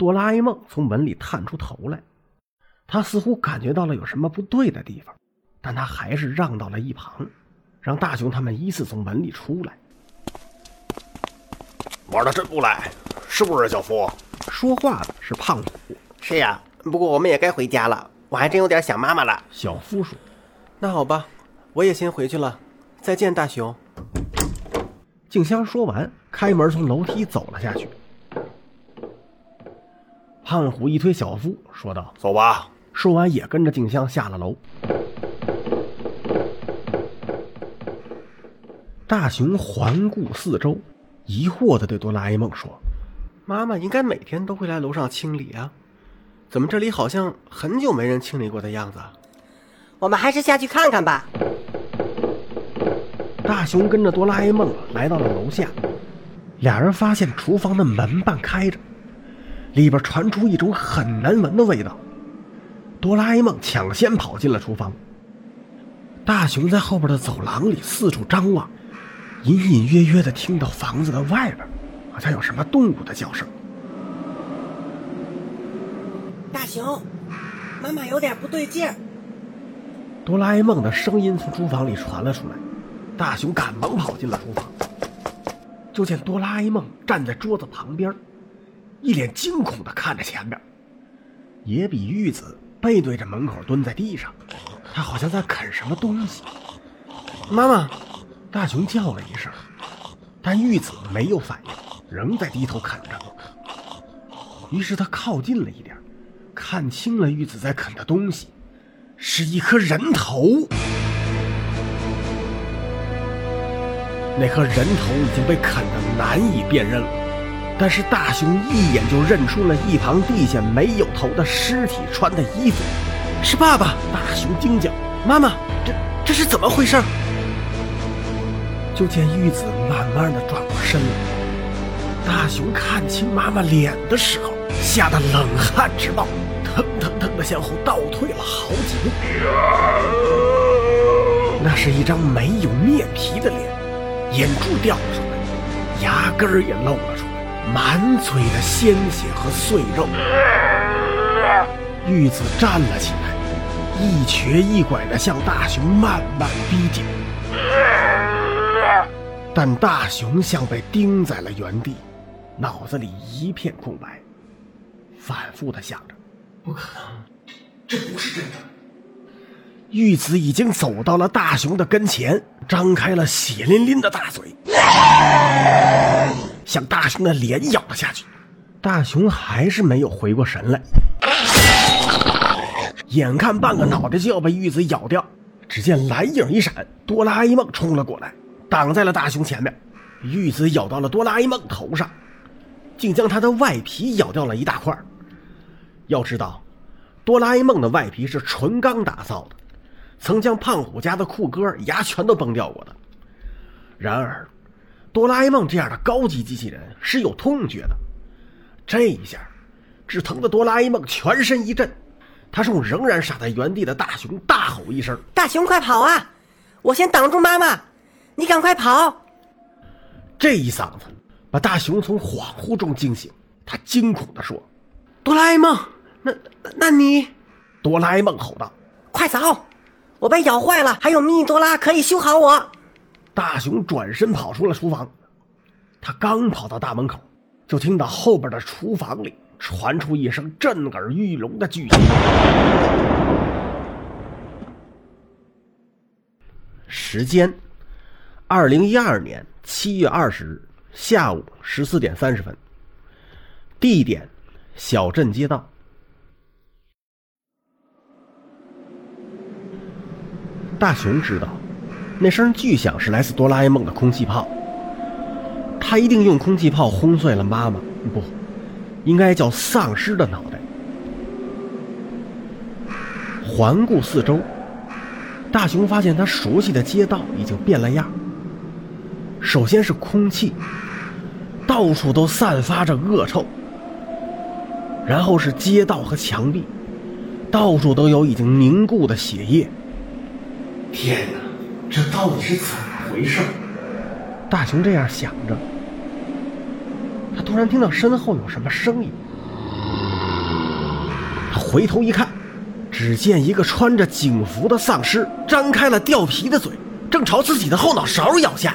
哆啦 A 梦从门里探出头来，他似乎感觉到了有什么不对的地方，但他还是让到了一旁，让大雄他们依次从门里出来。玩的真不赖，是不是小夫？说话的是胖虎。是呀，不过我们也该回家了，我还真有点想妈妈了。小夫说。那好吧，我也先回去了，再见，大雄。静香说完，开门从楼梯走了下去。胖虎一推小夫，说道：“走吧。”说完，也跟着静香下了楼。大雄环顾四周，疑惑的对哆啦 A 梦说：“妈妈应该每天都会来楼上清理啊，怎么这里好像很久没人清理过的样子？”我们还是下去看看吧。大雄跟着哆啦 A 梦来到了楼下，俩人发现厨房的门半开着，里边传出一种很难闻的味道。哆啦 A 梦抢先跑进了厨房，大雄在后边的走廊里四处张望，隐隐约约的听到房子的外边好像有什么动物的叫声。大雄，妈妈有点不对劲儿。哆啦 A 梦的声音从厨房里传了出来，大雄赶忙跑进了厨房，就见哆啦 A 梦站在桌子旁边，一脸惊恐的看着前边。野比玉子背对着门口蹲在地上，他好像在啃什么东西。妈妈，大雄叫了一声，但玉子没有反应，仍在低头啃着。于是他靠近了一点，看清了玉子在啃的东西。是一颗人头，那颗人头已经被啃得难以辨认了，但是大雄一眼就认出了一旁地下没有头的尸体穿的衣服，是爸爸！大雄惊叫：“妈妈，这这是怎么回事？”就见玉子慢慢的转过身来，大雄看清妈妈脸的时候，吓得冷汗直冒。腾腾腾的向后倒退了好几步，那是一张没有面皮的脸，眼珠掉了出来，牙根儿也露了出来，满嘴的鲜血和碎肉。玉子站了起来，一瘸一拐地向大熊慢慢逼近，但大熊像被钉在了原地，脑子里一片空白，反复地想着。不可能，这不是真的。玉子已经走到了大熊的跟前，张开了血淋淋的大嘴，向大雄的脸咬了下去。大雄还是没有回过神来，眼看半个脑袋就要被玉子咬掉，只见蓝影一闪，哆啦 A 梦冲了过来，挡在了大雄前面。玉子咬到了哆啦 A 梦头上，竟将他的外皮咬掉了一大块。要知道，哆啦 A 梦的外皮是纯钢打造的，曾将胖虎家的酷哥牙全都崩掉过的。然而，哆啦 A 梦这样的高级机器人是有痛觉的，这一下，只疼的哆啦 A 梦全身一震，他冲仍然傻在原地的大熊大吼一声：“大熊，快跑啊！我先挡住妈妈，你赶快跑！”这一嗓子把大熊从恍惚中惊醒，他惊恐地说：“哆啦 A 梦！”那那你，哆啦 A 梦吼道：“快走！我被咬坏了，还有迷你多拉可以修好我。”大雄转身跑出了厨房，他刚跑到大门口，就听到后边的厨房里传出一声震耳欲聋的巨响。时间：二零一二年七月二十日下午十四点三十分。地点：小镇街道。大雄知道，那声巨响是来自哆啦 A 梦的空气炮。他一定用空气炮轰碎了妈妈，不，应该叫丧尸的脑袋。环顾四周，大雄发现他熟悉的街道已经变了样。首先是空气，到处都散发着恶臭；然后是街道和墙壁，到处都有已经凝固的血液。天哪，这到底是怎么回事大熊这样想着他突然听到身后有什么声音。他回头一看只见一个穿着警服的丧尸张开了掉皮的嘴正朝自己的后脑勺咬下。